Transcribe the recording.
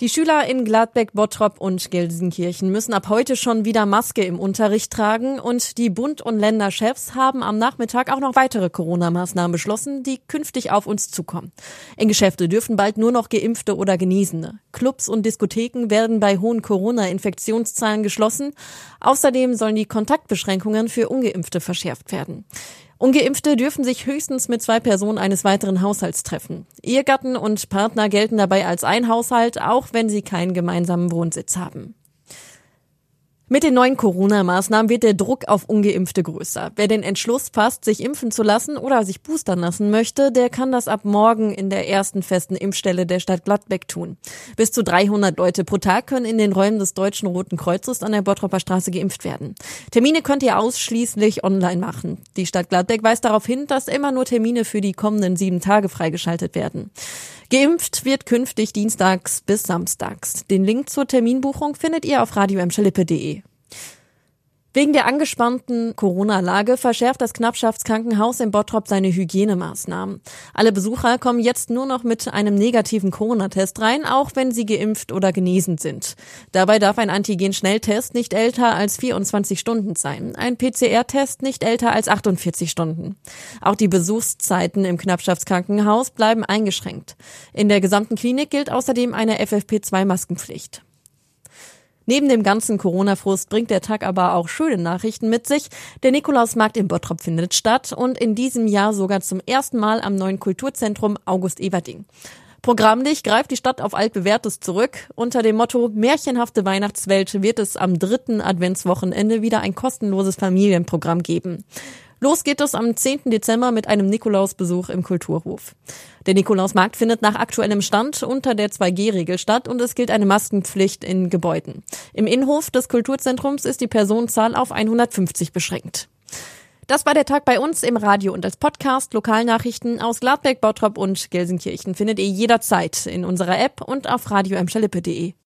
Die Schüler in Gladbeck, Bottrop und Gelsenkirchen müssen ab heute schon wieder Maske im Unterricht tragen und die Bund- und Länderchefs haben am Nachmittag auch noch weitere Corona-Maßnahmen beschlossen, die künftig auf uns zukommen. In Geschäfte dürfen bald nur noch Geimpfte oder Genesene. Clubs und Diskotheken werden bei hohen Corona-Infektionszahlen geschlossen. Außerdem sollen die Kontaktbeschränkungen für Ungeimpfte verschärft werden. Ungeimpfte dürfen sich höchstens mit zwei Personen eines weiteren Haushalts treffen. Ehegatten und Partner gelten dabei als ein Haushalt, auch wenn sie keinen gemeinsamen Wohnsitz haben. Mit den neuen Corona-Maßnahmen wird der Druck auf Ungeimpfte größer. Wer den Entschluss fasst, sich impfen zu lassen oder sich boostern lassen möchte, der kann das ab morgen in der ersten festen Impfstelle der Stadt Gladbeck tun. Bis zu 300 Leute pro Tag können in den Räumen des Deutschen Roten Kreuzes an der Bottropper Straße geimpft werden. Termine könnt ihr ausschließlich online machen. Die Stadt Gladbeck weist darauf hin, dass immer nur Termine für die kommenden sieben Tage freigeschaltet werden. Geimpft wird künftig dienstags bis samstags. Den Link zur Terminbuchung findet ihr auf radioemschalippe.de. Wegen der angespannten Corona-Lage verschärft das Knappschaftskrankenhaus in Bottrop seine Hygienemaßnahmen. Alle Besucher kommen jetzt nur noch mit einem negativen Corona-Test rein, auch wenn sie geimpft oder genesen sind. Dabei darf ein Antigen-Schnelltest nicht älter als 24 Stunden sein, ein PCR-Test nicht älter als 48 Stunden. Auch die Besuchszeiten im Knappschaftskrankenhaus bleiben eingeschränkt. In der gesamten Klinik gilt außerdem eine FFP2-Maskenpflicht. Neben dem ganzen Corona-Frust bringt der Tag aber auch schöne Nachrichten mit sich. Der Nikolausmarkt in Bottrop findet statt und in diesem Jahr sogar zum ersten Mal am neuen Kulturzentrum August Everding. Programmlich greift die Stadt auf altbewährtes zurück. Unter dem Motto Märchenhafte Weihnachtswelt wird es am dritten Adventswochenende wieder ein kostenloses Familienprogramm geben. Los geht es am 10. Dezember mit einem Nikolausbesuch im Kulturhof. Der Nikolausmarkt findet nach aktuellem Stand unter der 2G-Regel statt und es gilt eine Maskenpflicht in Gebäuden. Im Innenhof des Kulturzentrums ist die Personenzahl auf 150 beschränkt. Das war der Tag bei uns im Radio und als Podcast. Lokalnachrichten aus Gladbeck, Bottrop und Gelsenkirchen findet ihr jederzeit in unserer App und auf radioemschalippe.de.